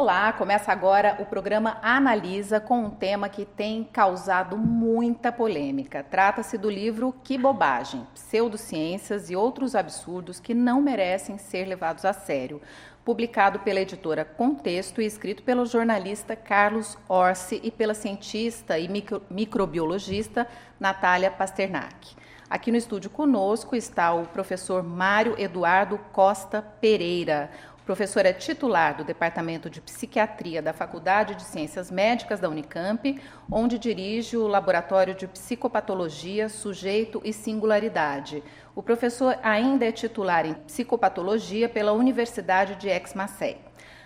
Olá, começa agora o programa Analisa com um tema que tem causado muita polêmica. Trata-se do livro Que Bobagem: Pseudociências e Outros Absurdos que Não Merecem Ser Levados a Sério, publicado pela editora Contexto e escrito pelo jornalista Carlos Orsi e pela cientista e micro microbiologista Natália Pasternak. Aqui no estúdio conosco está o professor Mário Eduardo Costa Pereira. O professor é titular do Departamento de Psiquiatria da Faculdade de Ciências Médicas da Unicamp, onde dirige o Laboratório de Psicopatologia, Sujeito e Singularidade. O professor ainda é titular em Psicopatologia pela Universidade de Aix-Marseille.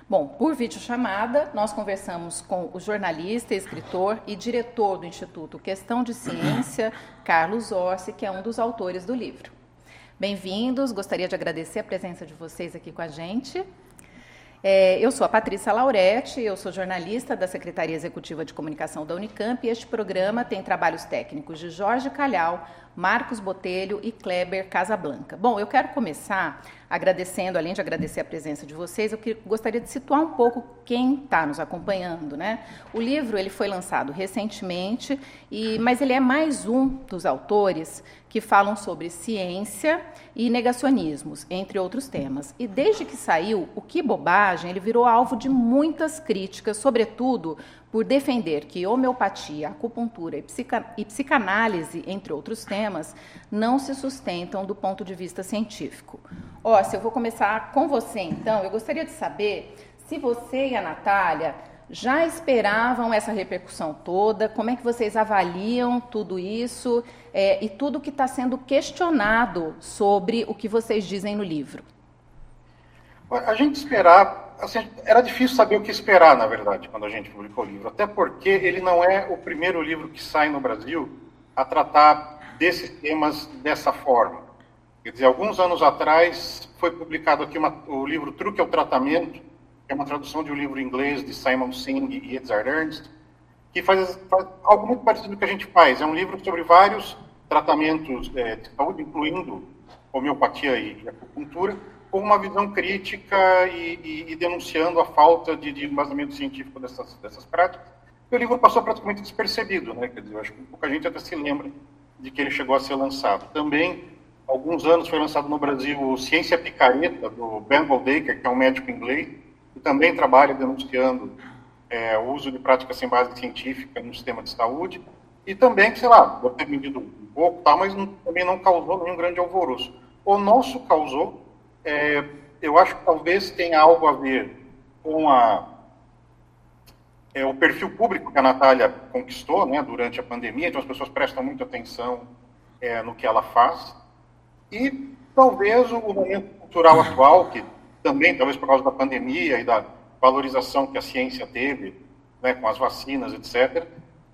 Bom, por videochamada, nós conversamos com o jornalista, escritor e diretor do Instituto Questão de Ciência, Carlos Orsi, que é um dos autores do livro. Bem-vindos, gostaria de agradecer a presença de vocês aqui com a gente. É, eu sou a Patrícia Lauretti, eu sou jornalista da Secretaria Executiva de Comunicação da Unicamp e este programa tem trabalhos técnicos de Jorge Calhau, Marcos Botelho e Kleber Casablanca. Bom, eu quero começar agradecendo, além de agradecer a presença de vocês, eu gostaria de situar um pouco quem está nos acompanhando. Né? O livro ele foi lançado recentemente, e, mas ele é mais um dos autores que falam sobre ciência e negacionismos, entre outros temas. E desde que saiu, o Que Bobagem, ele virou alvo de muitas críticas, sobretudo por defender que homeopatia, acupuntura e, psica, e psicanálise, entre outros temas, não se sustentam do ponto de vista científico. Ó, se eu vou começar com você, então, eu gostaria de saber se você e a Natália já esperavam essa repercussão toda, como é que vocês avaliam tudo isso é, e tudo que está sendo questionado sobre o que vocês dizem no livro? A gente esperava assim, era difícil saber o que esperar, na verdade, quando a gente publicou o livro. Até porque ele não é o primeiro livro que sai no Brasil a tratar desses temas dessa forma. Quer dizer, alguns anos atrás foi publicado aqui uma, o livro Truque ao Tratamento, que é uma tradução de um livro inglês de Simon Singh e Edzard Ernst, que faz, faz, algo muito parecido com o que a gente faz. É um livro sobre vários tratamentos é, de saúde, incluindo homeopatia e acupuntura, com uma visão crítica e, e, e denunciando a falta de, de, embasamento científico dessas, dessas práticas. O livro passou praticamente despercebido, né? Quer dizer, eu acho que pouca gente até se lembra de que ele chegou a ser lançado. Também, alguns anos foi lançado no Brasil Ciência Picareta, do Ben Goldacre, que é um médico inglês, que também trabalha denunciando é, o uso de práticas sem base científica no sistema de saúde. E também, sei lá, pode ter vendido um pouco, tá, mas não, também não causou nenhum grande alvoroço. O nosso causou, é, eu acho que talvez tenha algo a ver com a, é, o perfil público que a Natália conquistou né, durante a pandemia, então as pessoas prestam muita atenção é, no que ela faz. E talvez o momento cultural atual, que também, talvez por causa da pandemia e da valorização que a ciência teve né, com as vacinas, etc.,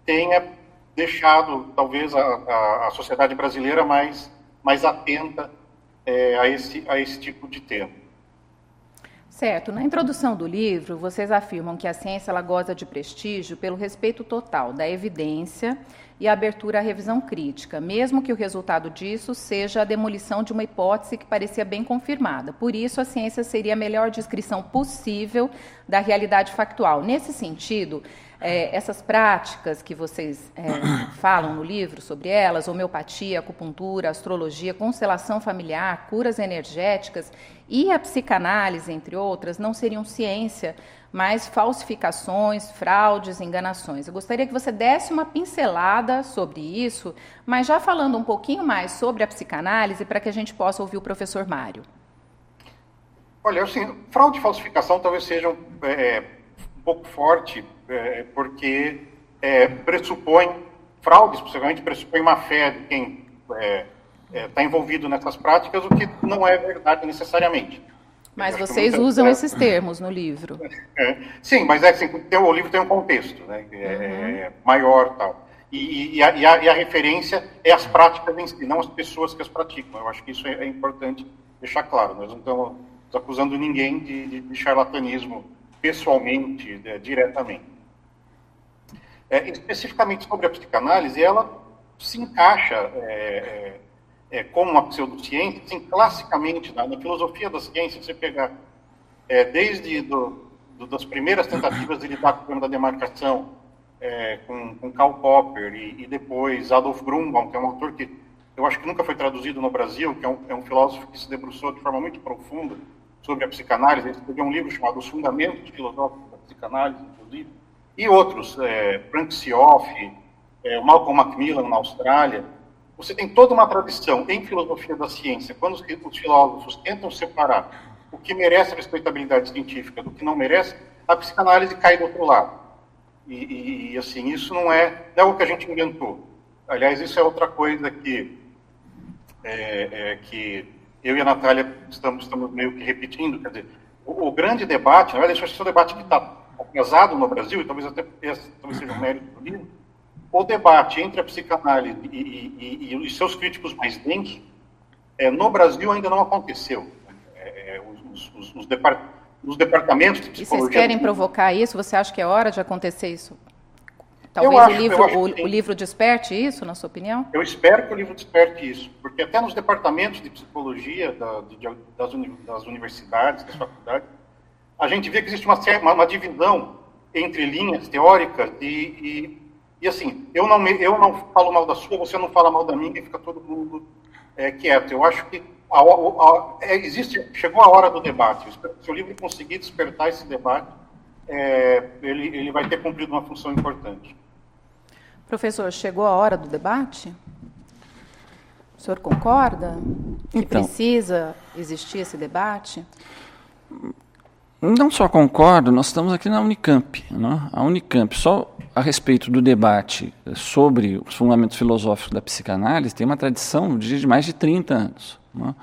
tenha deixado talvez a, a, a sociedade brasileira mais, mais atenta é, a, esse, a esse tipo de tema. Certo. Na introdução do livro, vocês afirmam que a ciência ela goza de prestígio pelo respeito total da evidência e a abertura à revisão crítica, mesmo que o resultado disso seja a demolição de uma hipótese que parecia bem confirmada. Por isso, a ciência seria a melhor descrição possível da realidade factual. Nesse sentido, é, essas práticas que vocês é, falam no livro sobre elas, homeopatia, acupuntura, astrologia, constelação familiar, curas energéticas e a psicanálise, entre outras, não seriam ciência, mas falsificações, fraudes, enganações. Eu gostaria que você desse uma pincelada sobre isso, mas já falando um pouquinho mais sobre a psicanálise, para que a gente possa ouvir o professor Mário. Olha, assim, fraude e falsificação talvez sejam é, um pouco forte é, porque é, pressupõe, fraudes, possivelmente pressupõe uma fé de quem está é, é envolvido nessas práticas, o que não é verdade necessariamente. Mas vocês usam é, esses termos no livro. É, sim, mas é assim, o livro tem um contexto né, é, uhum. maior tal. E, e, a, e, a, e, a, referência é as práticas em si, não as pessoas que as praticam. Eu acho que isso é, importante deixar claro. Nós não estamos acusando ninguém de, de charlatanismo pessoalmente, diretamente. É, especificamente sobre a psicanálise, ela se encaixa é, é, é como uma pseudociência, assim, classicamente, na, na, filosofia da ciência, você pegar é, desde do, do, das primeiras tentativas de lidar com o problema da demarcação, é, com, com Karl Popper e, e, depois Adolf Grunbaum, que é um autor que eu acho que nunca foi traduzido no Brasil, que é um, um filósofo que se debruçou de forma muito profunda sobre a psicanálise. Ele escreveu um livro chamado Os Fundamentos Filosóficos da Psicanálise, inclusive, e outros, é, Frank Sioff, é, Malcolm Macmillan na Austrália. Você tem toda uma tradição em filosofia da ciência, quando os, os filósofos tentam separar o que merece respeitabilidade científica do que não merece, a psicanálise cai do outro lado. E, e assim, isso não é, não é o que a gente inventou. Aliás, isso é outra coisa que, é, é, que eu e a Natália estamos, estamos meio que repetindo. Quer dizer, o, o grande debate, na verdade, esse é um debate que está pesado no Brasil, e talvez até esse, talvez seja um mérito do livro, o debate entre a psicanálise e, e, e, e seus críticos mais densos, é, no Brasil ainda não aconteceu. É, é os, os, os, depart, os, departamentos de psicologia... E vocês querem provocar isso? Você acha que é hora de acontecer isso? Talvez acho, o, livro, o, o, livro desperte isso, na sua opinião? Eu espero que o livro desperte isso, porque até nos departamentos de psicologia da, de, das, uni, das, universidades, das faculdades, a gente vê que existe uma, uma, uma divisão entre linhas teóricas e, e, e, assim, eu não, eu não falo mal da sua, você não fala mal da minha e fica todo mundo é, quieto. Eu acho que a, a, é, existe, chegou a hora do debate. Se o livro conseguir despertar esse debate, é, ele, ele vai ter cumprido uma função importante. Professor, chegou a hora do debate? O senhor concorda que então, precisa existir esse debate? Não só concordo, nós estamos aqui na Unicamp. Né? A Unicamp, só a respeito do debate sobre os fundamentos filosóficos da psicanálise, tem uma tradição de mais de 30 anos. Né?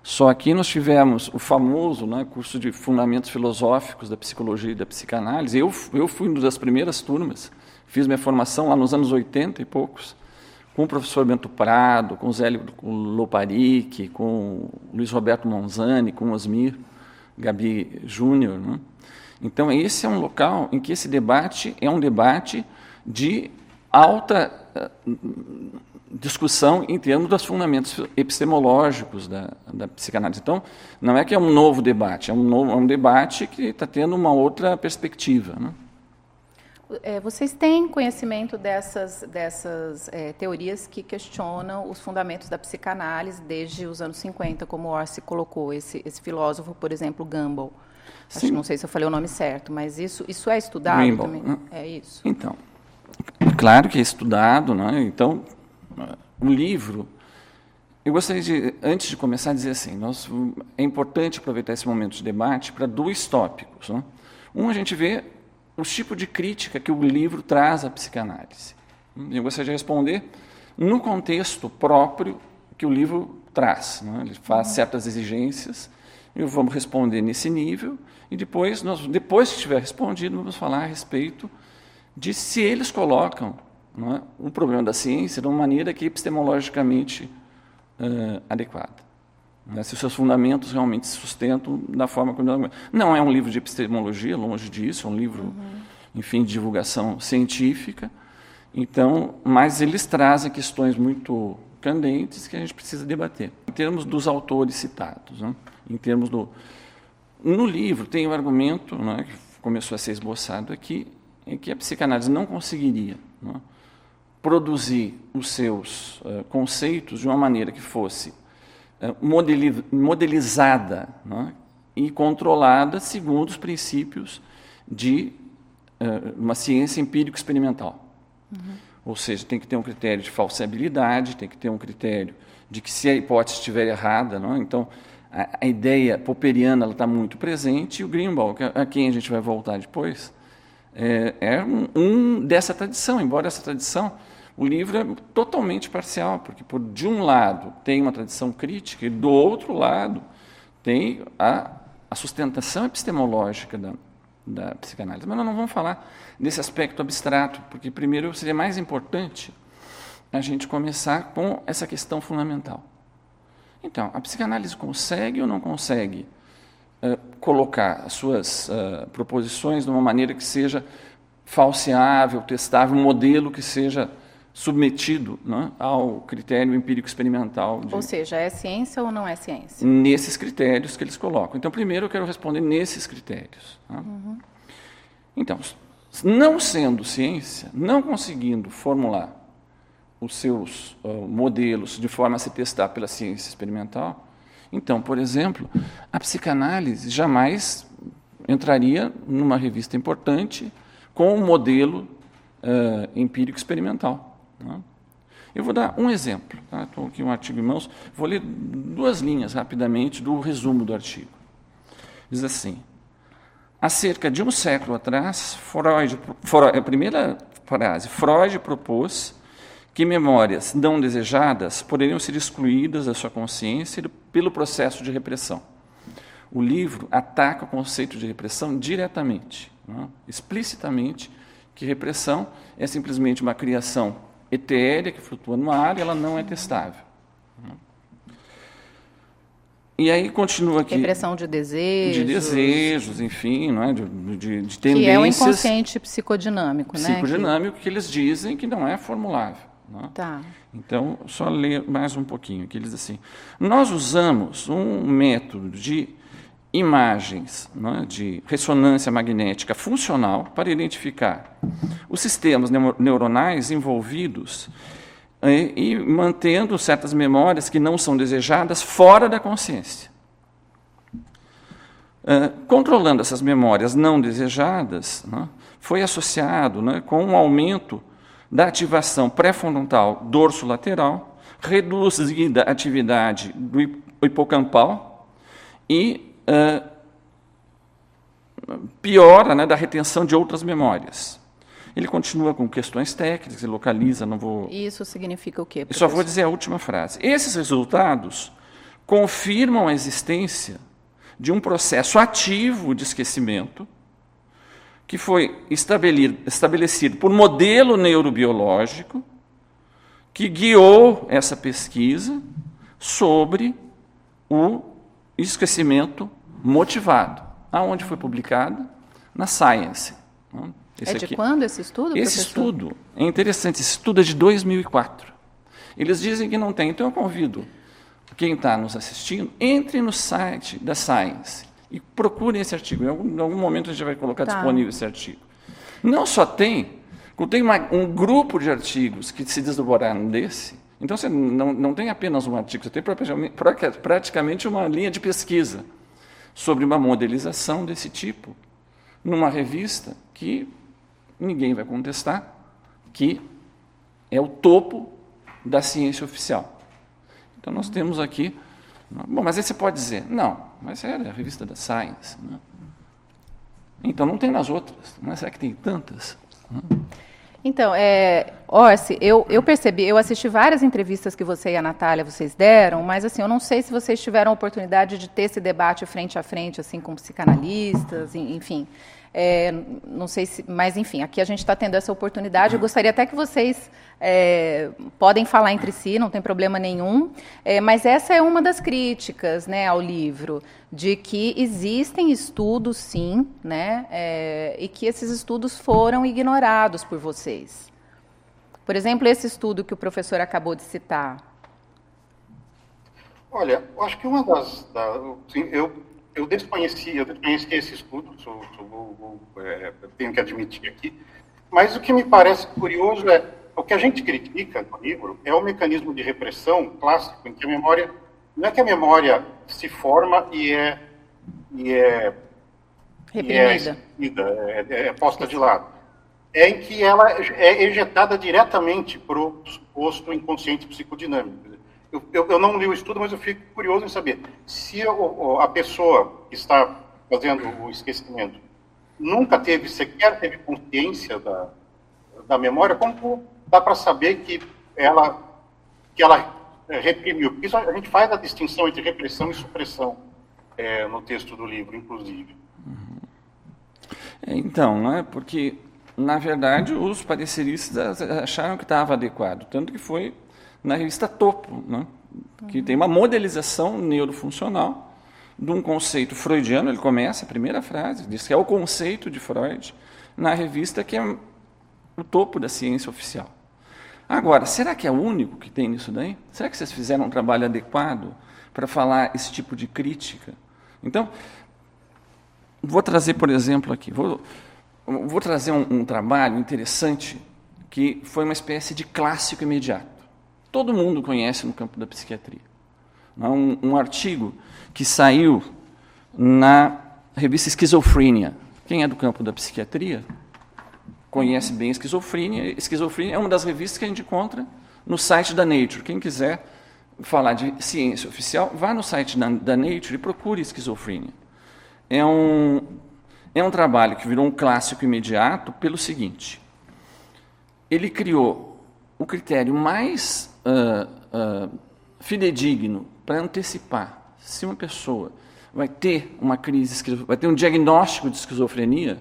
Só aqui nós tivemos o famoso né, curso de fundamentos filosóficos da psicologia e da psicanálise. Eu, eu fui uma das primeiras turmas, fiz minha formação lá nos anos 80 e poucos, com o professor Bento Prado, com o Zé Loparic, com o Luiz Roberto Monzani, com o Osmir. Gabi Júnior. Né? Então, esse é um local em que esse debate é um debate de alta uh, discussão em termos dos fundamentos epistemológicos da, da, psicanálise. Então, não é que é um novo debate, é um, novo, é um debate que está tendo uma outra perspectiva. Né? É, vocês têm conhecimento dessas, dessas é, teorias que questionam os fundamentos da psicanálise desde os anos 50, como Orsi colocou, esse, esse filósofo, por exemplo, Gumbel. Acho, não sei se eu falei o nome certo, mas isso, isso é estudado Gumbel. também? Hum. É isso? Então, claro que é estudado. Né? Então, o livro... Eu gostaria de, antes de começar, dizer assim, nós, é importante aproveitar esse momento de debate para dois tópicos. Né? Um, a gente vê o tipo de crítica que o livro traz à psicanálise. Eu gostaria de responder no contexto próprio que o livro traz. Né? Ele faz certas exigências, e vamos responder nesse nível, e depois, nós, depois que tiver respondido, vamos falar a respeito de se eles colocam é, o problema da ciência de uma maneira que é epistemologicamente uh, adequada. Né, se os seus fundamentos realmente se sustentam da forma como. Não é um livro de epistemologia, longe disso, é um livro, uhum. enfim, de divulgação científica. Então, mas eles trazem questões muito candentes que a gente precisa debater. Em termos dos autores citados, né? em termos do. No livro tem o um argumento, né, que começou a ser esboçado aqui, em que a psicanálise não conseguiria né, produzir os seus uh, conceitos de uma maneira que fosse modelizada né, e controlada segundo os princípios de uh, uma ciência empírico-experimental. Uhum. Ou seja, tem que ter um critério de falsibilidade, tem que ter um critério de que se a hipótese estiver errada, não, é? então a, a, ideia popperiana está muito presente e o Greenbaum, a, a quem a gente vai voltar depois, é, é um, um, dessa tradição, embora essa tradição o livro é totalmente parcial, porque, por, de um lado, tem uma tradição crítica, e do outro lado, tem a, a sustentação epistemológica da, da psicanálise. Mas nós não vamos falar desse aspecto abstrato, porque, primeiro, seria mais importante a gente começar com essa questão fundamental. Então, a psicanálise consegue ou não consegue uh, colocar as suas uh, proposições de uma maneira que seja falseável, testável, um modelo que seja submetido né, ao critério empírico experimental. De, ou seja, é ciência ou não é ciência? Nesses critérios que eles colocam. Então, primeiro eu quero responder nesses critérios. Tá? Uhum. Então, não sendo ciência, não conseguindo formular os seus uh, modelos de forma a se testar pela ciência experimental, então, por exemplo, a psicanálise jamais entraria numa revista importante com um modelo uh, empírico experimental. Né? Eu vou dar um exemplo. Tá? Estou aqui um artigo em mãos. Vou ler duas linhas rapidamente do resumo do artigo. Diz assim: Há cerca de um século atrás, Freud, Freud, a primeira frase, Freud propôs que memórias não desejadas poderiam ser excluídas da sua consciência pelo processo de repressão. O livro ataca o conceito de repressão diretamente, né? explicitamente, que repressão é simplesmente uma criação etérea que flutua no ar e ela não é testável. E aí continua aqui. Repressão de desejos. De desejos, enfim, não é? de, de, de tendências. Que é o inconsciente psicodinâmico, né? Psicodinâmico que... que eles dizem que não é formulável. Não é? Tá. Então, só ler mais um pouquinho, que eles assim. Nós usamos um método de imagens é? de ressonância magnética funcional para identificar os sistemas neuronais envolvidos e, e mantendo certas memórias que não são desejadas fora da consciência. Uh, controlando essas memórias não desejadas, né, foi associado né, com um aumento da ativação pré-frontal dorso-lateral, reduzida atividade do hipocampal e uh, piora né, da retenção de outras memórias. Ele continua com questões técnicas, ele localiza, não vou. Isso significa o quê? Professor? Só vou dizer a última frase. Esses resultados confirmam a existência de um processo ativo de esquecimento que foi estabelecido por modelo neurobiológico que guiou essa pesquisa sobre o esquecimento motivado. Aonde foi publicado? Na Science. Esse é de aqui. quando esse estudo? Esse professor? estudo é interessante. Esse estudo é de 2004. Eles dizem que não tem. Então eu convido quem está nos assistindo, entre no site da Science e procurem esse artigo. Em algum, em algum momento a gente vai colocar tá. disponível esse artigo. Não só tem, tem uma, um grupo de artigos que se desdobraram desse. Então você não, não tem apenas um artigo, você tem praticamente uma linha de pesquisa sobre uma modelização desse tipo numa revista que ninguém vai contestar que é o topo da ciência oficial. Então nós temos aqui. Bom, mas aí você pode dizer, não, mas é a revista da Science. Né? Então não tem nas outras. Mas é? que tem tantas? Então, é, Orsi, eu, eu percebi, eu assisti várias entrevistas que você e a Natália vocês deram, mas assim, eu não sei se vocês tiveram a oportunidade de ter esse debate frente a frente, assim, com psicanalistas, enfim. É, não sei se, mas enfim, aqui a gente está tendo essa oportunidade. Eu gostaria até que vocês é, podem falar entre si, não tem problema nenhum. É, mas essa é uma das críticas, né, ao livro, de que existem estudos, sim, né, é, e que esses estudos foram ignorados por vocês. Por exemplo, esse estudo que o professor acabou de citar. Olha, acho que uma das, da, eu eu desconheci, eu desconheci esse estudo, sou, sou, é, tenho que admitir aqui, mas o que me parece curioso é o que a gente critica no livro é o mecanismo de repressão clássico em que a memória não é que a memória se forma e é e é reprimida, e é, é, é, posta de lado, é em que ela é ejetada diretamente para o suposto inconsciente psicodinâmico. Eu, eu, eu, não li o estudo, mas eu fico curioso em saber se a, a pessoa que está fazendo o esquecimento nunca teve, sequer teve consciência da, da memória, como dá para saber que ela, que ela reprimiu? Isso a gente faz a distinção entre repressão e supressão é, no texto do livro, inclusive. É, então, não é? Porque, na verdade, os pareceristas acharam que estava adequado, tanto que foi na revista Topo, né? que tem uma modelização neurofuncional de um conceito freudiano. Ele começa a primeira frase, diz que é o conceito de Freud, na revista que é o topo da ciência oficial. Agora, será que é o único que tem isso daí? Será que vocês fizeram um trabalho adequado para falar esse tipo de crítica? Então, vou trazer, por exemplo, aqui. Vou, vou trazer um, um trabalho interessante que foi uma espécie de clássico imediato. Todo mundo conhece no campo da psiquiatria. Um, um artigo que saiu na revista Esquizofrenia. Quem é do campo da psiquiatria conhece bem Esquizofrenia. Esquizofrenia é uma das revistas que a gente encontra no site da Nature. Quem quiser falar de ciência oficial, vá no site da, da Nature e procure Esquizofrenia. É um, é um trabalho que virou um clássico imediato pelo seguinte: ele criou o critério mais uh, uh, fidedigno para antecipar se uma pessoa vai ter uma crise, vai ter um diagnóstico de esquizofrenia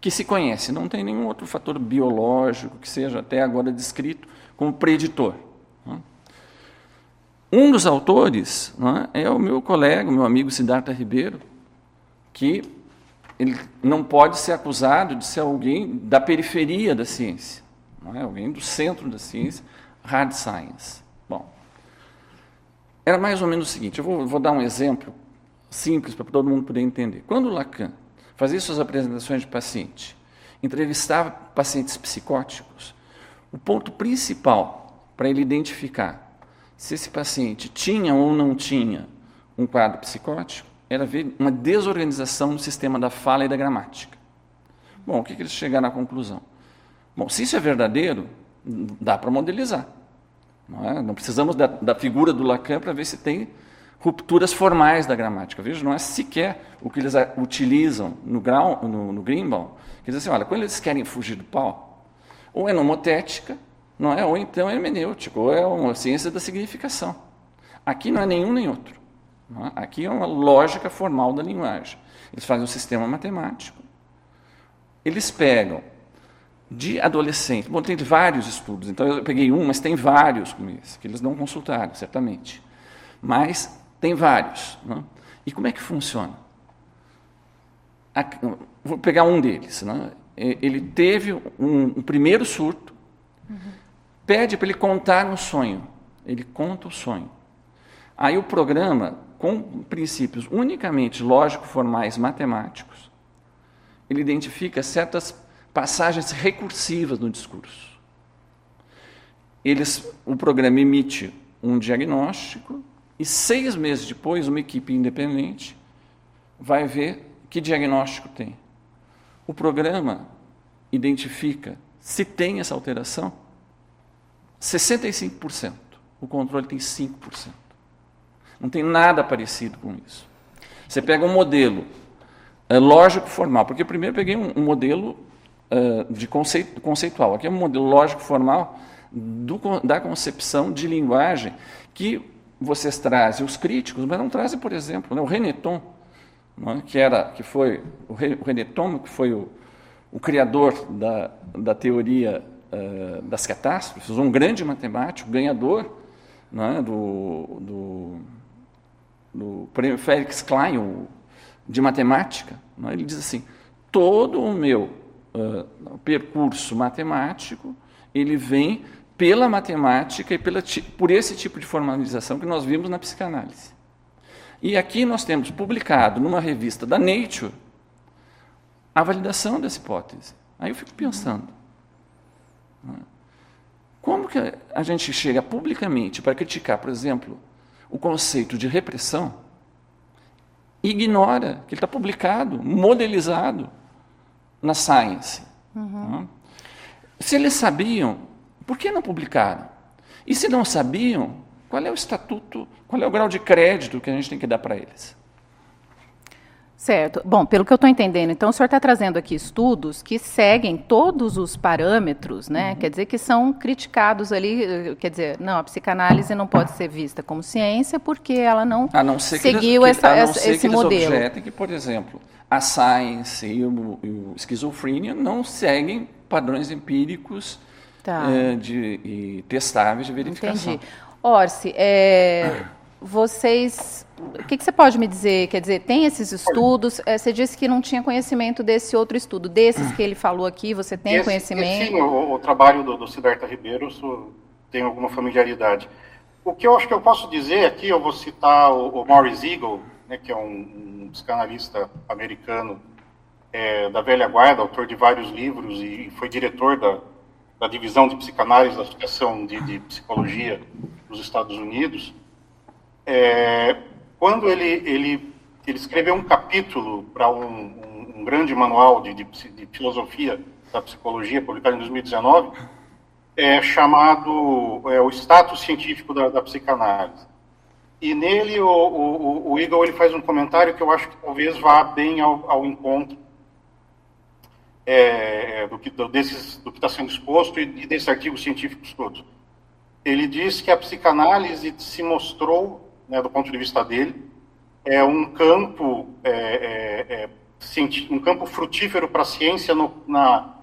que se conhece, não tem nenhum outro fator biológico que seja até agora descrito como preditor. Né? Um dos autores é, é o meu colega, meu amigo Siddhartha Ribeiro, que ele não pode ser acusado de ser alguém da periferia da ciência, não é? alguém do centro da ciência, hard science. Bom, era mais ou menos o seguinte: eu vou, vou dar um exemplo simples para todo mundo poder entender. Quando Lacan fazia suas apresentações de paciente, entrevistava pacientes psicóticos, o ponto principal para ele identificar se esse paciente tinha ou não tinha um quadro psicótico era ver uma desorganização no sistema da fala e da gramática. Bom, o que, que eles chegaram à conclusão? Bom, se isso é verdadeiro, dá para modelizar. Não, é? não, precisamos da, da figura do Lacan para ver se tem rupturas formais da gramática. Veja, não é sequer o que eles utilizam no, grau, no, no. Quer dizer assim, olha, quando eles querem fugir do pau, ou é nomotética, não é? ou então é hermenêutico, ou é uma ciência da significação. Aqui não é nenhum nem outro. É? Aqui é uma lógica formal da linguagem. Eles fazem um sistema matemático. Eles pegam de adolescente. Bom, tem vários estudos, então eu peguei um, mas tem vários como esse, que eles não consultaram, certamente. Mas tem vários. Né? E como é que funciona? Vou pegar um deles. Né? Ele teve um, um primeiro surto, uhum. pede para ele contar um sonho. Ele conta o sonho. Aí o programa com princípios unicamente lógico-formais matemáticos, ele identifica certas passagens recursivas no discurso. Eles, o programa emite um diagnóstico e seis meses depois uma equipe independente vai ver que diagnóstico tem. O programa identifica se tem essa alteração 65%. O controle tem 5%. Não tem nada parecido com isso. Você pega um modelo é, lógico formal, porque primeiro eu peguei um, um modelo de conceito, conceitual. Aqui é um modelo lógico formal do, da concepção de linguagem que vocês trazem os críticos, mas não trazem, por exemplo, né, o Reneton, é? que era, que foi o Reneton, que foi o, o criador da, da teoria uh, das catástrofes, um grande matemático, ganhador é? do, do do prêmio Félix Klein, de matemática, né, ele diz assim: todo o meu uh, percurso matemático ele vem pela matemática e pela, por esse tipo de formalização que nós vimos na psicanálise. E aqui nós temos publicado numa revista da Nature a validação dessa hipótese. Aí eu fico pensando, né, como que a gente chega publicamente para criticar, por exemplo, o conceito de repressão, ignora que ele está publicado, modelizado na Science. Uhum. Se eles sabiam, por que não publicaram? E se não sabiam, qual é o estatuto, qual é o grau de crédito que a gente tem que dar para eles? Certo. Bom, pelo que eu estou entendendo, então o senhor está trazendo aqui estudos que seguem todos os parâmetros, né? Uhum. Quer dizer que são criticados ali, quer dizer, não, a psicanálise não pode ser vista como ciência porque ela não, não seguiu eles, essa, a não essa, esse modelo. Objetem que, por exemplo, a science e o, e o esquizofrenia não seguem padrões empíricos tá. é, de, testáveis de verificação. Entendi. Orsi, é, vocês o que, que, você pode me dizer? Quer dizer, tem esses estudos? É, você disse que não tinha conhecimento desse outro estudo. Desses que ele falou aqui, você tem esse, conhecimento? Sim, o, o, trabalho do, do Siddhartha Ribeiro tem alguma familiaridade. O que eu acho que eu posso dizer aqui, eu vou citar o, o Maurice Eagle, né, que é um, um psicanalista americano é, da velha guarda, autor de vários livros e foi diretor da, da divisão de psicanálise da Associação de, de Psicologia dos Estados Unidos, é, quando ele, ele, ele escreveu um capítulo para um, um, um, grande manual de, de, de, filosofia da psicologia, publicado em 2019, é, chamado é, O Status Científico da, da Psicanálise. E nele o, o, o, Eagle ele faz um comentário que eu acho que talvez vá bem ao, ao encontro é, do que do, desses, do que está sendo exposto e, e desses artigos científicos todos. Ele diz que a psicanálise se mostrou né, do ponto de vista dele, é um campo, é, é, é um campo frutífero para a ciência no, na,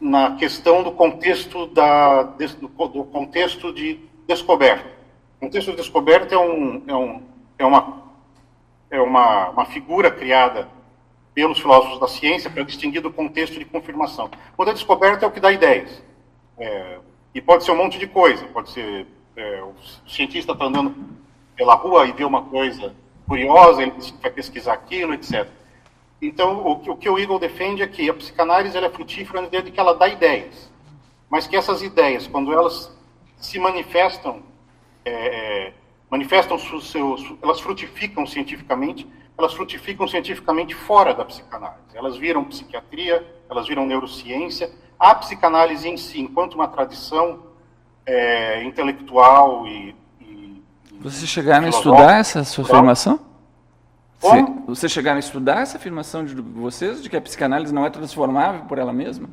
na questão do contexto, da, do, do contexto de descoberta. O contexto de descoberta é, um, é, um, é, uma, é uma, uma figura criada pelos filósofos da ciência para distinguir do contexto de confirmação. Quando a descoberta é o que dá ideias. É, e pode ser um monte de coisa. Pode ser é, o cientista está andando pela rua e vê uma coisa curiosa, ele vai pesquisar aquilo, etc. Então, o, o que o Eagle defende é que a psicanálise é frutífera no de que ela dá ideias, mas que essas ideias, quando elas se manifestam, é, é, manifestam seus, elas frutificam cientificamente, elas frutificam cientificamente fora da psicanálise. Elas viram psiquiatria, elas viram neurociência. A psicanálise em si, enquanto uma tradição é, intelectual e vocês chegaram a estudar essa sua afirmação? Como? Vocês chegaram a estudar essa afirmação de vocês, de que a psicanálise não é transformável por ela mesma?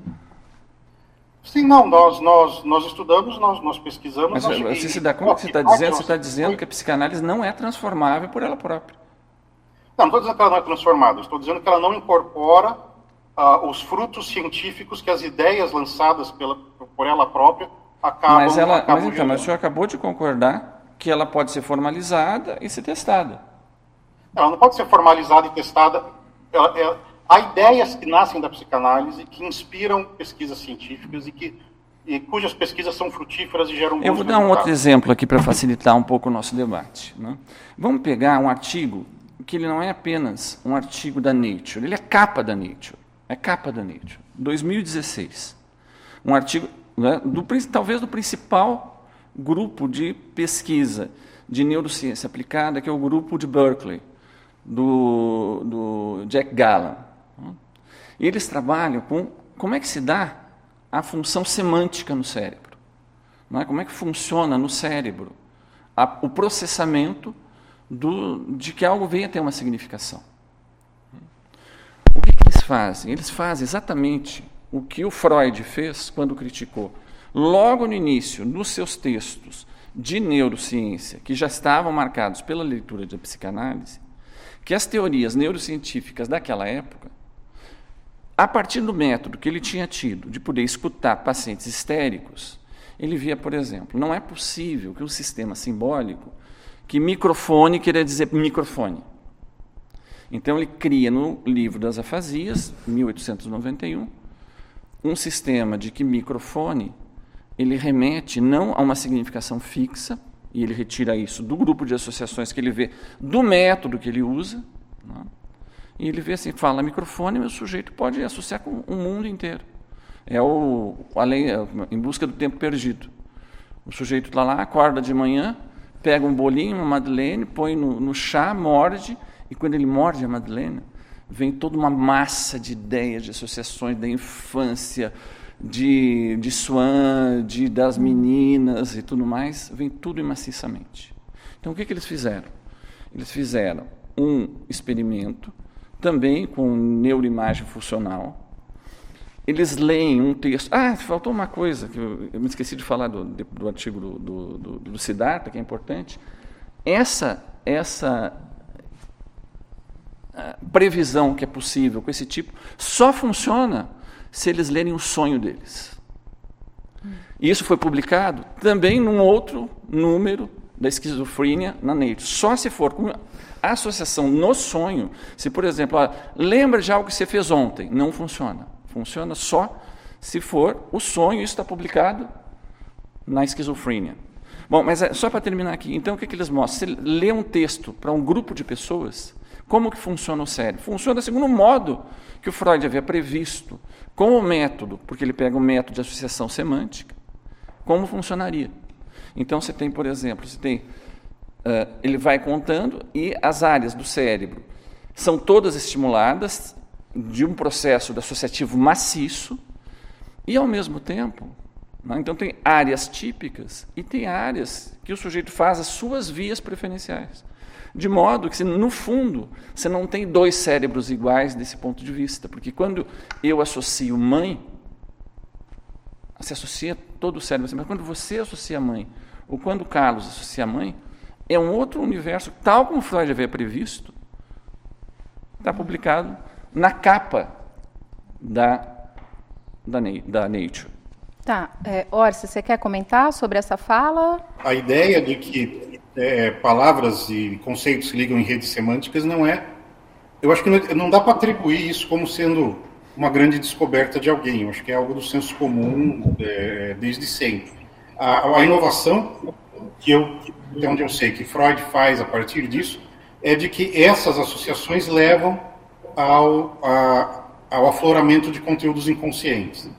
Sim, não, nós, nós, nós estudamos, nós, nós pesquisamos. Mas você se dá conta que você está dizendo? Você está dizendo que a psicanálise não é transformável por ela própria. Não, não estou dizendo que ela não é transformável, estou dizendo que ela não incorpora uh, os frutos científicos que as ideias lançadas pela, por ela própria acabam. Mas, ela, acabam mas então, mas o senhor acabou de concordar que ela pode ser formalizada e ser testada. Ela não pode ser formalizada e testada. Ela, ela, há ideias que nascem da psicanálise que inspiram pesquisas científicas e que e cujas pesquisas são frutíferas e geram Eu vou dar um outro exemplo aqui para facilitar um pouco o nosso debate. Né? Vamos pegar um artigo que ele não é apenas um artigo da Nature, ele é capa da Nature. É capa da Nature. 2016. Um artigo, né, do, talvez do principal grupo de pesquisa de neurociência aplicada, que é o grupo de Berkeley, do, do Jack Gallan. Eles trabalham com como é que se dá a função semântica no cérebro. Não é? Como é que funciona no cérebro a, o processamento do, de que algo venha ter uma significação. O que, que eles fazem? Eles fazem exatamente o que o Freud fez quando criticou logo no início, nos seus textos de neurociência, que já estavam marcados pela leitura de psicanálise, que as teorias neurocientíficas daquela época, a partir do método que ele tinha tido de poder escutar pacientes histéricos, ele via, por exemplo, não é possível que um sistema simbólico, que microfone queria dizer microfone. Então ele cria no livro das afasias, 1891, um sistema de que microfone ele remete não a uma significação fixa, e ele retira isso do grupo de associações que ele vê, do método que ele usa, né? e ele vê assim, fala microfone, o sujeito pode associar com o mundo inteiro. É o além, em busca do tempo perdido. O sujeito está lá, acorda de manhã, pega um bolinho, uma madeleine, põe no, no chá, morde, e quando ele morde a madeleine, vem toda uma massa de ideias, de associações da infância, de, de Swan, de, das meninas e tudo mais, vem tudo maciçamente. Então, o que, que eles fizeram? Eles fizeram um experimento, também com neuroimagem funcional. Eles leem um texto. Ah, faltou uma coisa, que eu, eu me esqueci de falar do, do artigo do, do, do, do Siddhartha, que é importante. Essa, essa ah, previsão que é possível com esse tipo só funciona se eles lerem o sonho deles. Isso foi publicado também num outro número da esquizofrenia na Nature. Só se for com associação no sonho, se, por exemplo, ó, lembra de algo que você fez ontem, não funciona. Funciona só se for o sonho, isso está publicado na esquizofrenia. Bom, mas é, só para terminar aqui, então o que, que eles mostram? Você lê um texto para um grupo de pessoas, Como que funciona o cérebro? Funciona segundo o modo que o Freud havia previsto, com o método, porque ele pega o método de associação semântica, como funcionaria. Então você tem, por exemplo, você tem, uh, ele vai contando e as áreas do cérebro são todas estimuladas de um processo associativo maciço e, ao mesmo tempo, né, então tem áreas típicas e tem áreas que o sujeito faz as suas vias preferenciais. De modo que, no fundo, você não tem dois cérebros iguais desse ponto de vista. Porque quando eu associo mãe, se associa todo o cérebro. Mas quando você associa mãe, ou quando Carlos associa mãe, é um outro universo, tal como Freud havia previsto, está publicado na capa da, da, da Nature. Tá. É, Orsi, você quer comentar sobre essa fala? A ideia de que é, palavras e conceitos que ligam em redes semânticas não é. Eu acho que não, não dá para atribuir isso como sendo uma grande descoberta de alguém. Eu acho que é algo do senso comum é, desde sempre. A, a, inovação que eu, de onde eu sei que Freud faz a partir disso, é de que essas associações levam ao, a, ao afloramento de conteúdos inconscientes,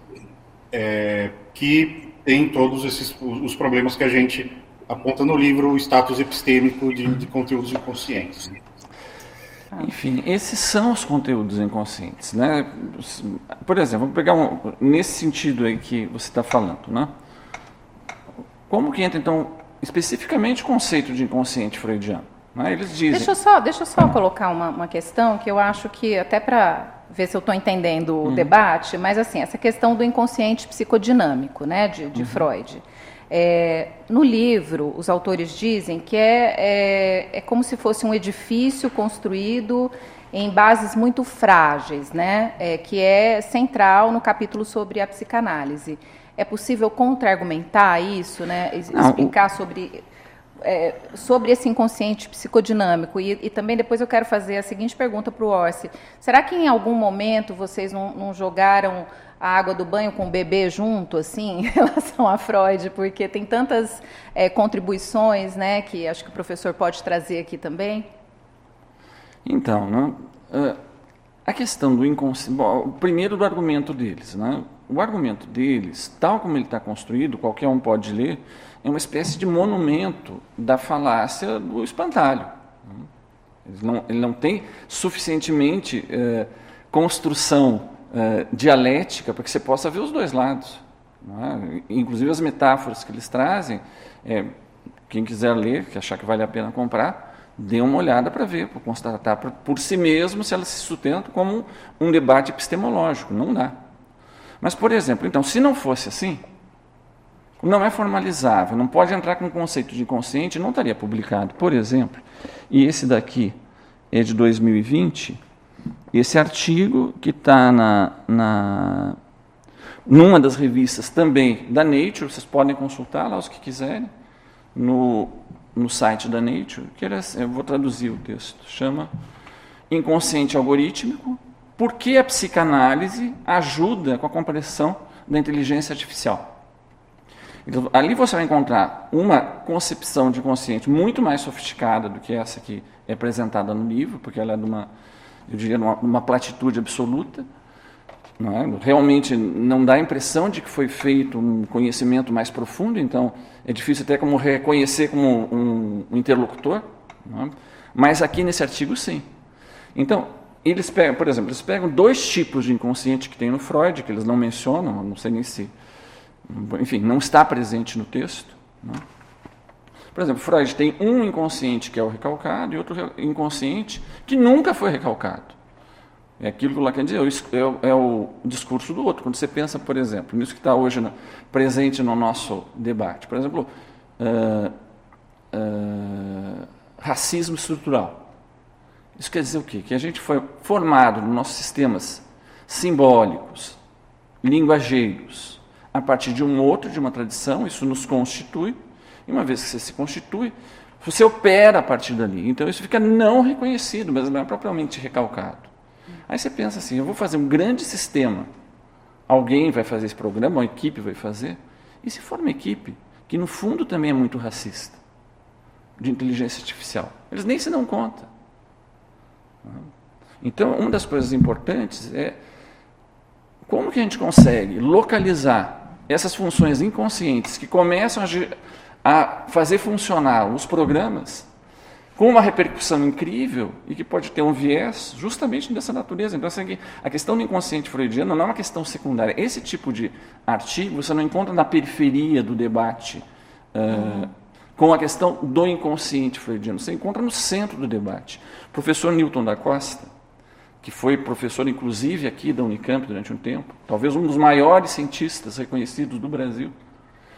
é, que tem todos esses os problemas que a gente aponta no livro o status epistêmico de, de conteúdos inconscientes. Enfim, esses são os conteúdos inconscientes, né? Por exemplo, vamos pegar um, nesse sentido aí que você está falando, né? Como que entra então especificamente o conceito de inconsciente freudiano? Né? Eles dizem. Deixa eu só, deixa eu só colocar uma, uma questão que eu acho que até para ver se eu estou entendendo o uhum. debate, mas assim essa questão do inconsciente psicodinâmico, né, de, de uhum. Freud. É, no livro, os autores dizem que é, é, é, como se fosse um edifício construído em bases muito frágeis, né? É, que é central no capítulo sobre a psicanálise. É possível contra-argumentar isso, né? explicar sobre, é, sobre esse inconsciente psicodinâmico? E, e, também depois eu quero fazer a seguinte pergunta para o Orsi. Será que em algum momento vocês não, não jogaram a água do banho com o bebê junto, assim, em relação a Freud, porque tem tantas é, contribuições, né, que acho que o professor pode trazer aqui também. Então, né, eh, a questão do inconsciente, primeiro do argumento deles, né, o argumento deles, tal como ele está construído, qualquer um pode ler, é uma espécie de monumento da falácia do espantalho. Ele não, ele não tem suficientemente é, construção uh, dialética para que você possa ver os dois lados. É? Inclusive as metáforas que eles trazem, é, quem quiser ler, que achar que vale a pena comprar, dê uma olhada para ver, para constatar por, por si mesmo se elas se sustentam como um debate epistemológico. Não dá. Mas, por exemplo, então, se não fosse assim, não é formalizável, não pode entrar com o conceito de inconsciente, não estaria publicado. Por exemplo, e esse daqui é de 2020, esse artigo que está na, na, numa das revistas também da Nature, vocês podem consultar lá os que quiserem, no, no site da Nature, que era, eu vou traduzir o texto, chama Inconsciente Algorítmico, por que a psicanálise ajuda com a compreensão da inteligência artificial. Então, ali você vai encontrar uma concepção de consciente muito mais sofisticada do que essa que é apresentada no livro, porque ela é de uma eu diria, numa, numa platitude absoluta. Não é? Realmente não dá a impressão de que foi feito um conhecimento mais profundo, então é difícil até como reconhecer como um, um interlocutor. É? Mas aqui nesse artigo, sim. Então, eles pegam, por exemplo, eles pegam dois tipos de inconsciente que tem no Freud, que eles não mencionam, não sei nem se. Enfim, não está presente no texto. Não é? Por exemplo, Freud tem um inconsciente que é o recalcado e outro inconsciente que nunca foi recalcado. É aquilo que o Lacan diz, é o, é o discurso do outro. Quando você pensa, por exemplo, nisso que está hoje presente no nosso debate. Por exemplo, uh, uh, racismo estrutural. Isso quer dizer o quê? Que a gente foi formado nos nossos sistemas simbólicos, linguageiros, a partir de um outro, de uma tradição, isso nos constitui, uma vez que você se constitui, você opera a partir dali. Então isso fica não reconhecido, mas não é propriamente recalcado. Aí você pensa assim: eu vou fazer um grande sistema. Alguém vai fazer esse programa, uma equipe vai fazer. E se for uma equipe que no fundo também é muito racista, de inteligência artificial, eles nem se dão conta. Então, uma das coisas importantes é como que a gente consegue localizar essas funções inconscientes que começam a, a fazer funcionar os programas com uma repercussão incrível e que pode ter um viés justamente dessa natureza. Então, assim, a questão do inconsciente freudiano não é uma questão secundária. Esse tipo de artigo você não encontra na periferia do debate uh, com a questão do inconsciente freudiano. Você encontra no centro do debate. O professor Newton da Costa, que foi professor inclusive aqui da Unicamp durante um tempo, talvez um dos maiores cientistas reconhecidos do Brasil,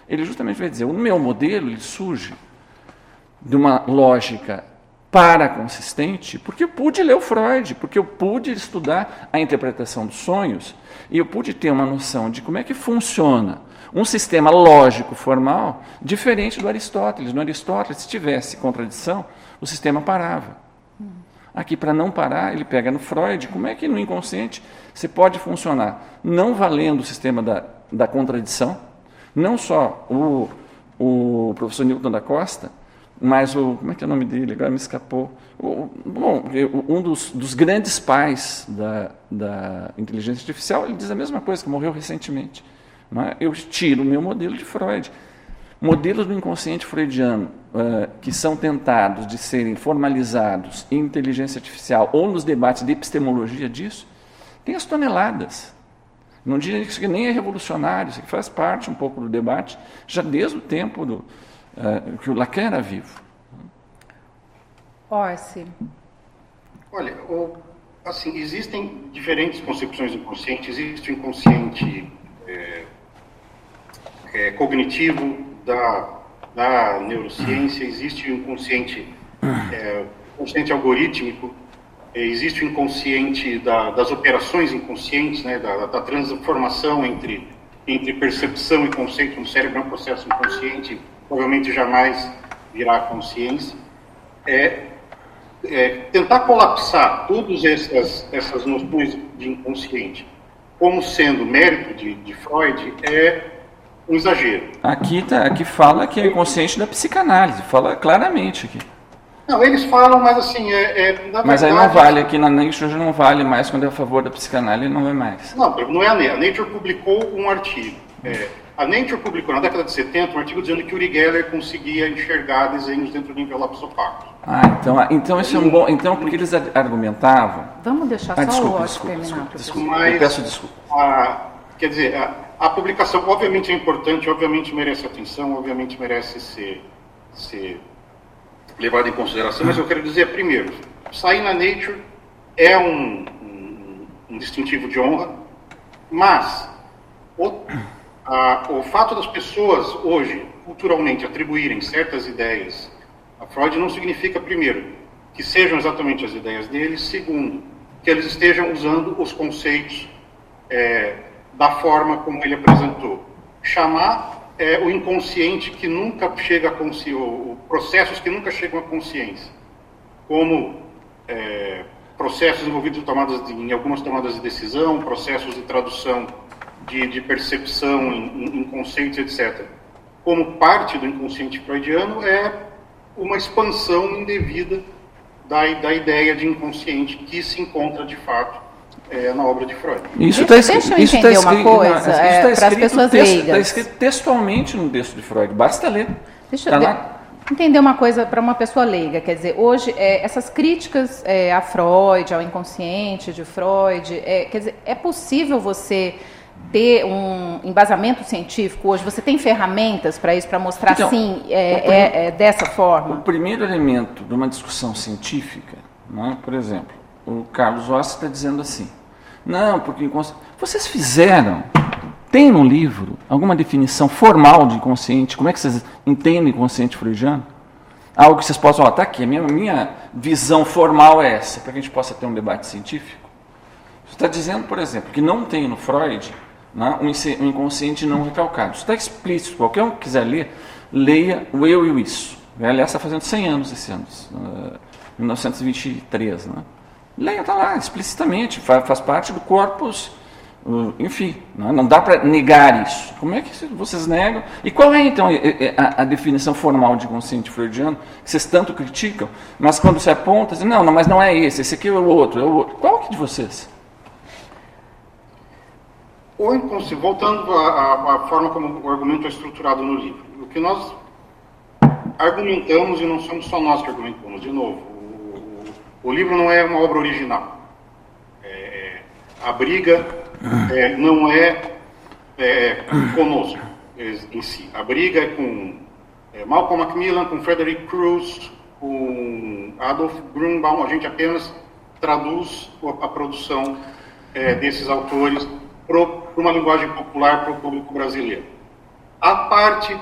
ele justamente vai dizer: o meu modelo ele surge de uma lógica paraconsistente, porque eu pude ler o Freud, porque eu pude estudar a interpretação dos sonhos e eu pude ter uma noção de como é que funciona um sistema lógico formal diferente do Aristóteles. No Aristóteles, se tivesse contradição, o sistema parava. Aqui, para não parar, ele pega no Freud, como é que no inconsciente você pode funcionar não valendo o sistema da, da contradição, não só o, o professor Newton da Costa, mas o. Como é que é o nome dele? Agora me escapou. O, bom, um dos, dos grandes pais da, da, inteligência artificial, ele diz a mesma coisa, que morreu recentemente. É? Eu tiro o meu modelo de Freud. Modelos do inconsciente freudiano uh, que são tentados de serem formalizados em inteligência artificial ou nos debates de epistemologia disso, tem as toneladas. Não diria que isso nem é revolucionário, isso faz parte um pouco do debate, já desde o tempo do, uh, que o Lacan era vivo. Orsi. Olha, o, assim, existem diferentes concepções do inconsciente. Existe o inconsciente é, é, cognitivo da, da neurociência, existe o inconsciente, é, consciente algorítmico, existe o inconsciente da, das operações inconscientes, né, da, da transformação entre, entre percepção e conceito no cérebro, é um processo inconsciente provavelmente jamais virá consciência, é, é tentar colapsar todas essas, essas noções de inconsciente como sendo mérito de, de Freud é um exagero. Aqui, tá, aqui fala que é inconsciente da psicanálise, fala claramente aqui. Não, eles falam, mas assim, é, é Mas verdade, aí não vale, aqui na Nature não vale mais, quando é a favor da psicanálise não é mais. Não, não é a Nature. A Nature publicou um artigo. É, a Nature publicou na década de 70 um artigo dizendo que Uri Geller conseguia enxergar desenhos dentro de envelopes opacos. Ah, então, então isso é um bom. Então, porque eles argumentavam. Vamos deixar ah, só desculpa, o Otto terminar. Desculpa, Mas, eu peço desculpa. A, quer dizer, a, a, publicação obviamente é importante, obviamente merece atenção, obviamente merece ser, ser levada em consideração, mas eu quero dizer, primeiro, sair na Nature é um, um, um distintivo de honra, mas o ah, o fato das pessoas hoje, culturalmente, atribuírem certas ideias a Freud não significa, primeiro, que sejam exatamente as ideias dele, segundo, que eles estejam usando os conceitos é, da forma como ele apresentou. Chamar é, o inconsciente que nunca chega a consciência, processos que nunca chegam à consciência, como é, processos envolvidos em, tomadas de, em algumas tomadas de decisão, processos de tradução de, de percepção em, em, conceitos, etc., como parte do inconsciente freudiano, é uma expansão indevida da, da ideia de inconsciente que se encontra, de fato, é, na obra de Freud. Isso está escrito, Deixa eu isso entender tá escrito, uma coisa, não, é, para as pessoas leigas. Está escrito textualmente no texto de Freud, basta ler. Deixa tá eu entender uma coisa para uma pessoa leiga, quer dizer, hoje é, essas críticas é, a Freud, ao inconsciente de Freud, é, quer dizer, é possível você ter um embasamento científico hoje? Você tem ferramentas para isso, para mostrar então, sim, é, é, é, dessa forma? O primeiro elemento de uma discussão científica, né, por exemplo, o Carlos Rossi está dizendo assim, não, porque vocês fizeram, tem no livro alguma definição formal de inconsciente? Como é que vocês entendem inconsciente freudiano? Algo que vocês possam falar, está aqui, a minha, minha visão formal é essa, para que a gente possa ter um debate científico. Você está dizendo, por exemplo, que não tem no Freud né, um inconsciente não recalcado. Isso está explícito. Qualquer um que quiser ler, leia o Eu e o Isso. Aliás, está fazendo 100 anos esse ano, uh, 1923. Né? Leia, está lá, explicitamente, faz, faz, parte do corpus enfim, não, é? não dá para negar isso. Como é que vocês negam? E qual é então a, a definição formal de inconsciente freudiano que vocês tanto criticam, mas quando se aponta, dizem, não, não, mas não é esse, esse aqui é o outro, é o outro. Qual que de vocês? O inconsciente, voltando à, à forma como o argumento é estruturado no livro, o que nós argumentamos, e não somos só nós que argumentamos, de novo, o, livro não é uma obra original. É, é a briga é, não é, é conosco em si. A briga é com é, Malcolm Macmillan, com Frederick Cruz, com Adolf Grunbaum. A gente apenas traduz a produção é, desses autores para uma linguagem popular para o público brasileiro. A parte,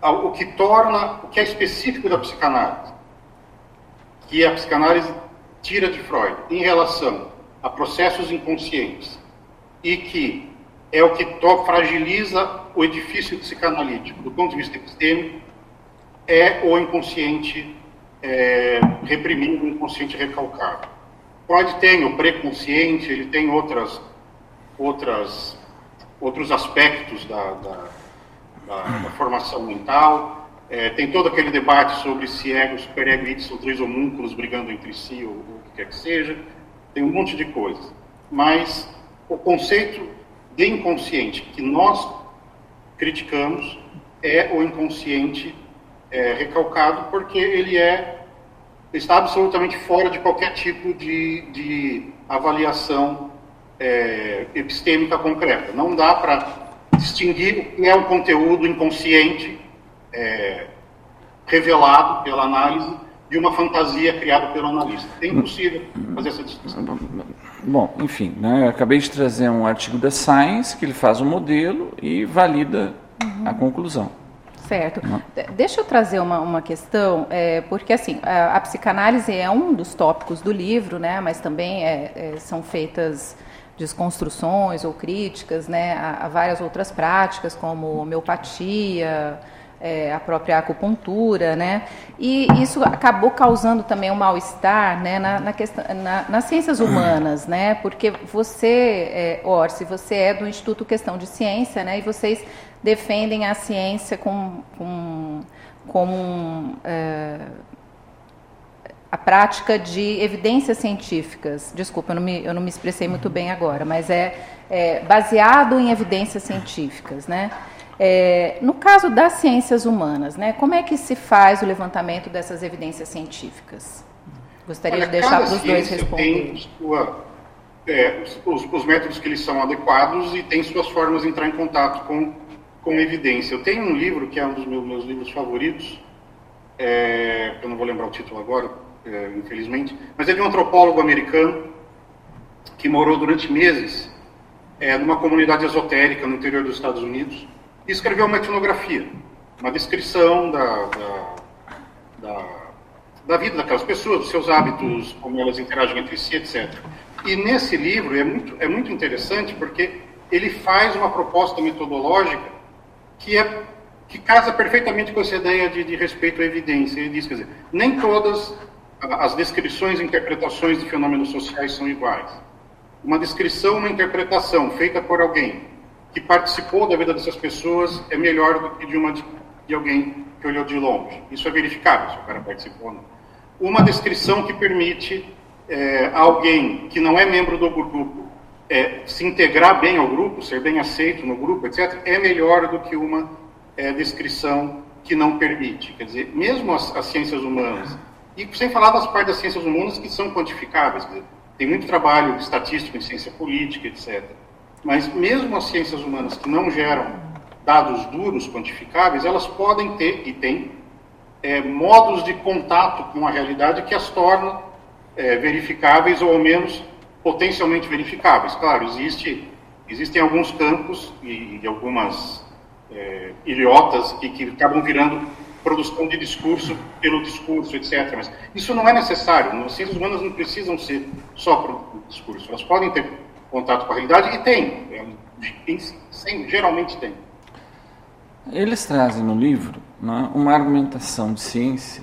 o que torna, o que é específico da psicanálise, que a psicanálise tira de Freud em relação a processos inconscientes e que é o que fragiliza o edifício psicanalítico do ponto de vista epistêmico é o inconsciente é, reprimido, o inconsciente recalcado. Freud tem o preconsciente, ele tem outras, outras, outros aspectos da, da, da, da formação mental, é, tem todo aquele debate sobre se ego, superego e são três homúnculos brigando entre si, ou, ou o que quer que seja tem um monte de coisas. Mas o conceito de inconsciente que nós criticamos é o inconsciente é, recalcado, porque ele é está absolutamente fora de qualquer tipo de, de avaliação é, epistêmica concreta. Não dá para distinguir o que é um conteúdo inconsciente é, revelado pela análise de uma fantasia criada pelo analista. É impossível fazer essa distinção. Bom, enfim, né, eu acabei de trazer um artigo da Science que ele faz um modelo e valida uhum. a conclusão. Certo. Deixa eu trazer uma, uma questão, é, porque assim, a, a, psicanálise é um dos tópicos do livro, né, mas também é, é, são feitas desconstruções ou críticas né, a, a várias outras práticas, como homeopatia, é, a própria acupuntura, né? E isso acabou causando também um mal-estar, né, na, na questão, na, nas ciências humanas, né? Porque você, é, Orsi, você é do Instituto Questão de Ciência, né? E vocês defendem a ciência com, com, com é, a prática de evidências científicas. Desculpa, eu não me, eu não me expressei muito bem agora, mas é, é baseado em evidências científicas, né? É, no caso das ciências humanas, né, como é que se faz o levantamento dessas evidências científicas? Gostaria Olha, de deixar para os dois responderem. É, os, os, métodos que eles são adequados e tem suas formas de entrar em contato com, com evidência. Eu tenho um livro que é um dos meus, meus livros favoritos, é, eu não vou lembrar o título agora, é, infelizmente, mas é de um antropólogo americano que morou durante meses é, numa comunidade esotérica no interior dos Estados Unidos e escreveu uma etnografia, uma descrição da, da, da, da, vida daquelas pessoas, dos seus hábitos, como elas interagem entre si, etc. E nesse livro é muito, é muito interessante porque ele faz uma proposta metodológica que é que casa perfeitamente com essa ideia de, de respeito à evidência. Ele diz, quer dizer, nem todas as descrições e interpretações de fenômenos sociais são iguais. Uma descrição, uma interpretação feita por alguém que participou da vida dessas pessoas é melhor do que de uma de, de alguém que olhou de longe. Isso é verificável se o cara participou ou não. Uma descrição que permite é, alguém que não é membro do grupo é, se integrar bem ao grupo, ser bem aceito no grupo, etc., é melhor do que uma é, descrição que não permite. Quer dizer, mesmo as, as, ciências humanas, e sem falar das partes das ciências humanas que são quantificáveis, dizer, tem muito trabalho estatístico em ciência política, etc. Mas mesmo as ciências humanas que não geram dados duros, quantificáveis, elas podem ter, e têm, é, modos de contato com a realidade que as tornam é, verificáveis ou ao menos potencialmente verificáveis. Claro, existe, existem alguns campos e, e algumas é, ilhotas que, que acabam virando produção de discurso pelo discurso, etc. Mas isso não é necessário. As ciências humanas não precisam ser só para discurso. Elas podem ter contato com a realidade, e tem, tem geralmente tem. Eles trazem no livro né, uma argumentação de ciência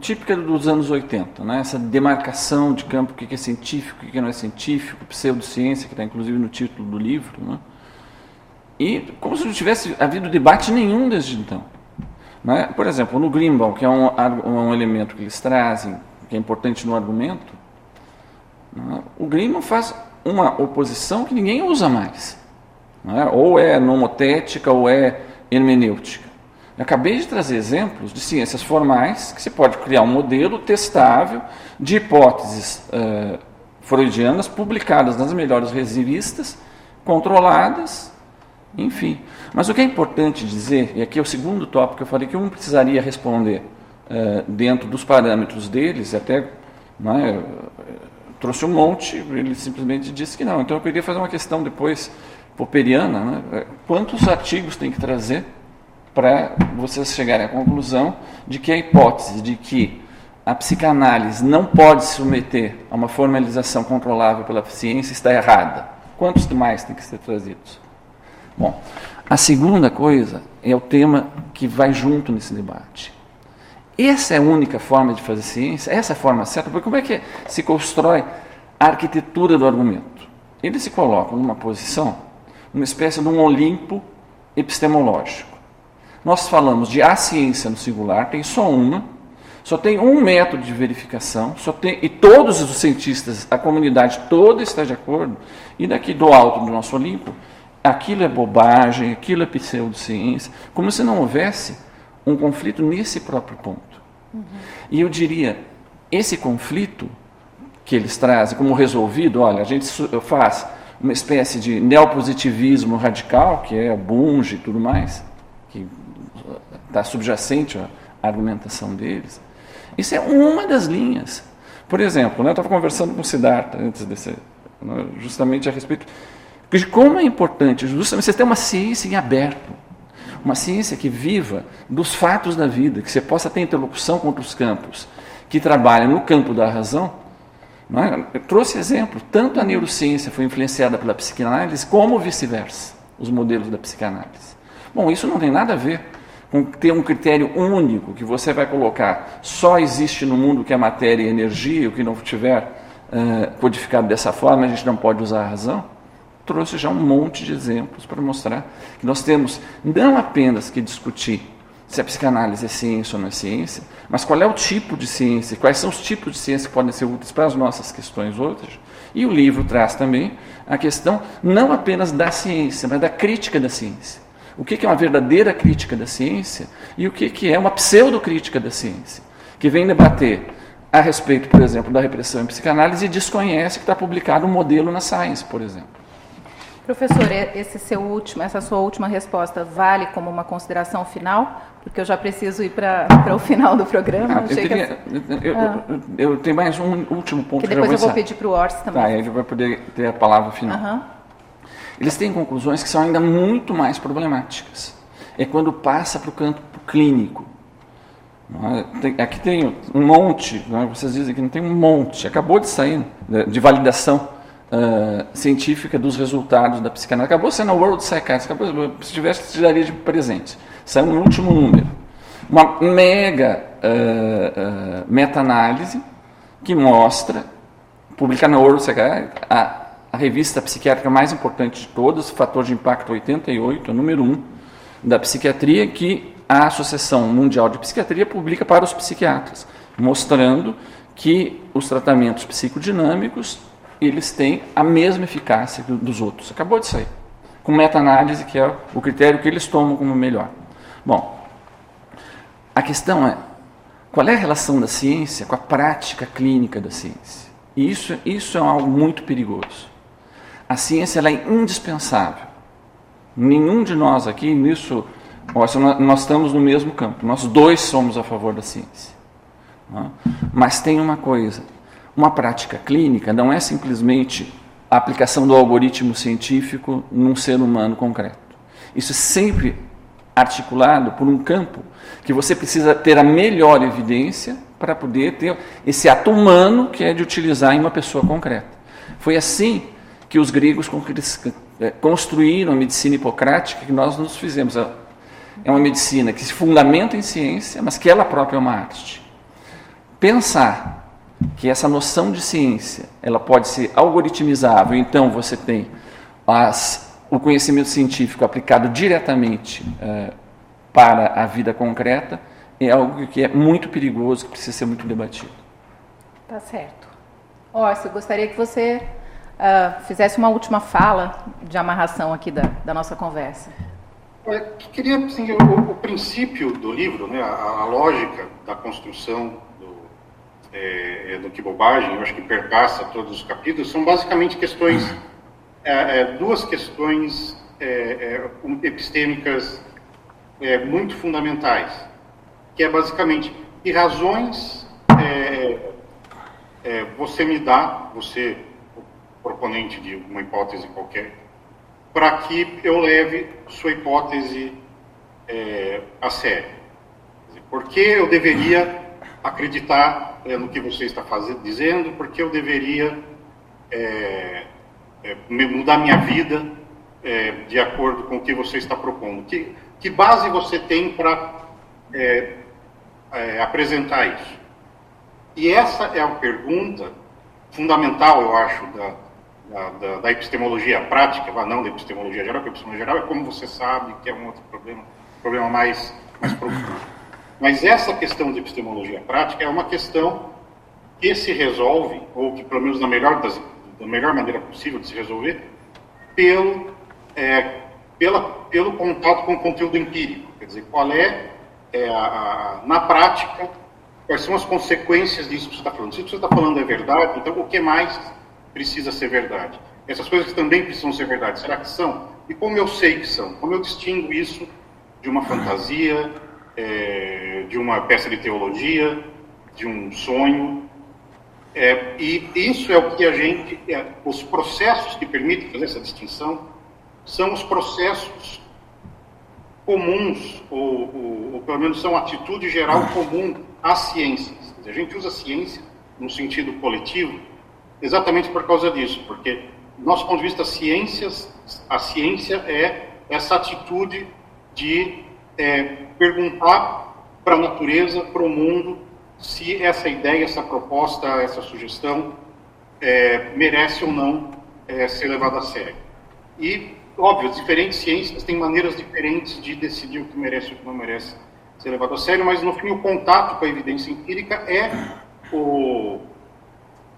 típica dos anos 80, né? essa demarcação de campo, o que é científico, o que não é científico, pseudociência, que está inclusive no título do livro. Né? E como se não tivesse havido debate nenhum desde então. Né? Por exemplo, no Greenbaum, que é um, um elemento que eles trazem, que é importante no argumento, né? o Greenbaum faz uma oposição que ninguém usa mais. Né? Ou é nomotética ou é hermenêutica. Eu acabei de trazer exemplos de ciências formais que se pode criar um modelo testável de hipóteses uh, freudianas publicadas nas melhores revistas, controladas, enfim. Mas o que é importante dizer, e aqui é o segundo tópico que eu falei que não precisaria responder uh, dentro dos parâmetros deles, até né, trouxe um monte, ele simplesmente disse que não. Então eu queria fazer uma questão depois popperiana, né? quantos artigos tem que trazer para vocês chegarem à conclusão de que a hipótese de que a psicanálise não pode se submeter a uma formalização controlável pela ciência está errada. Quantos demais tem que ser trazidos? Bom, a segunda coisa é o tema que vai junto nesse debate. Essa é a única forma de fazer ciência, essa é a forma certa, porque como é que se constrói a arquitetura do argumento? Ele se coloca numa posição, uma espécie de um Olimpo epistemológico. Nós falamos de a ciência no singular, tem só uma, só tem um método de verificação, só tem, e todos os cientistas, a comunidade toda está de acordo, e daqui do alto do nosso Olimpo, aquilo é bobagem, aquilo é pseudociência, como se não houvesse um conflito nesse próprio ponto. Uhum. E eu diria, esse conflito que eles trazem como resolvido, olha, a gente faz uma espécie de neopositivismo radical, que é Bunge e tudo mais, que está subjacente à argumentação deles. Isso é uma das linhas. Por exemplo, né, eu estava conversando com o Siddhartha antes desse, né, justamente a respeito de como é importante justamente você ter uma ciência em aberto, uma ciência que viva dos fatos da vida, que você possa ter interlocução com outros campos, que trabalham no campo da razão. É? Eu trouxe exemplo, tanto a neurociência foi influenciada pela psicanálise, como vice-versa, os modelos da psicanálise. Bom, isso não tem nada a ver com ter um critério único que você vai colocar só existe no mundo que é matéria e energia, o que não tiver uh, codificado dessa forma, a gente não pode usar a razão. Trouxe já um monte de exemplos para mostrar que nós temos não apenas que discutir se a psicanálise é ciência ou não é ciência, mas qual é o tipo de ciência, quais são os tipos de ciência que podem ser úteis para as nossas questões outras. E o livro traz também a questão não apenas da ciência, mas da crítica da ciência o que é uma verdadeira crítica da ciência e o que é uma pseudocrítica da ciência, que vem debater a respeito, por exemplo, da repressão em psicanálise e desconhece que está publicado um modelo na Science, por exemplo. Professor, esse seu último, essa sua última resposta vale como uma consideração final? Porque eu já preciso ir para o final do programa. Ah, eu, teria, que... eu, ah. eu, eu, tenho mais um último ponto. Que depois eu vou pedir para o Orsi também. Tá, ele vai poder ter a palavra final. Uhum eles têm conclusões que são ainda muito mais problemáticas. É quando passa para o campo clínico. É? aqui tem um monte, é? vocês dizem que não tem um monte, acabou de sair né, de validação uh, científica dos resultados da psicanálise. Acabou sendo a World Psychiatry, acabou, se tivesse, te daria de presente. Saiu no último número. Uma mega uh, uh, meta-análise que mostra, publicada na World Psychiatry, a a revista psiquiátrica mais importante de todas, Fator de Impacto 88, número 1 da psiquiatria, que a Associação Mundial de Psiquiatria publica para os psiquiatras, mostrando que os tratamentos psicodinâmicos eles têm a mesma eficácia dos outros. Acabou de sair. Com meta-análise, que é o critério que eles tomam como melhor. Bom, a questão é, qual é a relação da ciência com a prática clínica da ciência? E isso, isso é algo muito perigoso. A ciência é indispensável. Nenhum de nós aqui nisso, nós estamos no mesmo campo. Nós dois somos a favor da ciência. Né? Mas tem uma coisa: uma prática clínica não é simplesmente a aplicação do algoritmo científico num ser humano concreto. Isso é sempre articulado por um campo que você precisa ter a melhor evidência para poder ter esse ato humano que é de utilizar em uma pessoa concreta. Foi assim que os gregos é, construíram a medicina hipocrática que nós nos fizemos. É uma medicina que se fundamenta em ciência, mas que ela própria é uma arte. pensar que essa noção de ciência ela pode ser algoritmizável, então você tem as, o conhecimento científico aplicado diretamente uh, para a vida concreta, é algo que é muito perigoso, que precisa ser muito debatido. Tá certo. Orso, gostaria que você uh, fizesse uma última fala de amarração aqui da, da nossa conversa. Eu queria, assim, o, o, princípio do livro, né, a, a lógica da construção é, é do que bobagem, eu acho que perpassa todos os capítulos, são basicamente questões, é, é, duas questões é, é, epistêmicas muito fundamentais, que é basicamente que razões você me dá, você proponente de uma hipótese qualquer, para que eu leve sua hipótese a sério. Por que eu deveria acreditar é, no que você está fazendo, dizendo? Por que eu deveria é, é mudar minha vida de acordo com o que você está propondo? Que, que base você tem para apresentar isso? E essa é a pergunta fundamental, eu acho, da, da, da, da epistemologia prática, não da epistemologia geral, porque a epistemologia geral é como você sabe, que é um outro problema, problema mais, mais profundo. Mas essa questão de epistemologia prática é uma questão que se resolve, ou que pelo menos na melhor das, da melhor maneira possível de se resolver, pelo, é, pela, pelo contato com o conteúdo empírico. Quer dizer, qual é, é a, a, na prática, quais são as consequências disso que você está falando. Se o que você está falando é verdade, então o que mais precisa ser verdade. Essas coisas também precisam ser verdade. Será que são? E como eu sei que são? Como eu distingo isso de uma fantasia, é, de uma peça de teologia, de um sonho? É, e isso é o que a gente, é, os processos que permitem fazer essa distinção são os processos comuns, ou, ou, ou pelo menos são atitude geral comum às ciências. A gente usa ciência no sentido coletivo exatamente por causa disso, porque, do nosso ponto de vista, ciências, a ciência é essa atitude de é, perguntar para a natureza, para o mundo, se essa ideia, essa proposta, essa sugestão é, merece ou não é, ser levada a sério. E, óbvio, as diferentes ciências têm maneiras diferentes de decidir o que merece e o que não merece ser levado a sério, mas no fim o contato com a evidência empírica é o,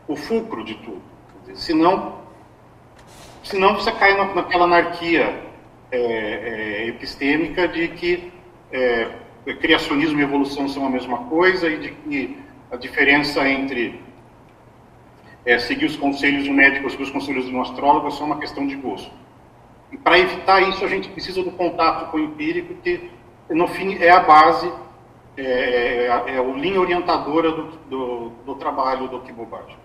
o fulcro de tudo. senão, senão você cai na, naquela anarquia é, é, epistêmica de que é, criacionismo e evolução são a mesma coisa e de que a diferença entre é, seguir os conselhos um médico ou seguir os conselhos um astrólogo é só uma questão de gosto. E para evitar isso, a gente precisa do contato com o empírico, que no fim é a base, é, é, é a linha orientadora do, do, do trabalho do Bobagem.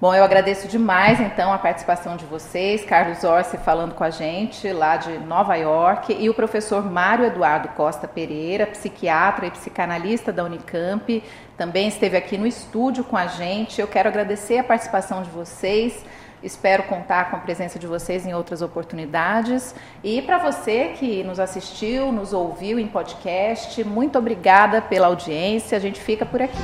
Bom, eu agradeço demais então a participação de vocês, Carlos Orsi falando com a gente lá de Nova York e o professor Mário Eduardo Costa Pereira, psiquiatra e psicanalista da Unicamp, também esteve aqui no estúdio com a gente. Eu quero agradecer a participação de vocês. Espero contar com a presença de vocês em outras oportunidades. E para você que nos assistiu, nos ouviu em podcast, muito obrigada pela audiência. A gente fica por aqui.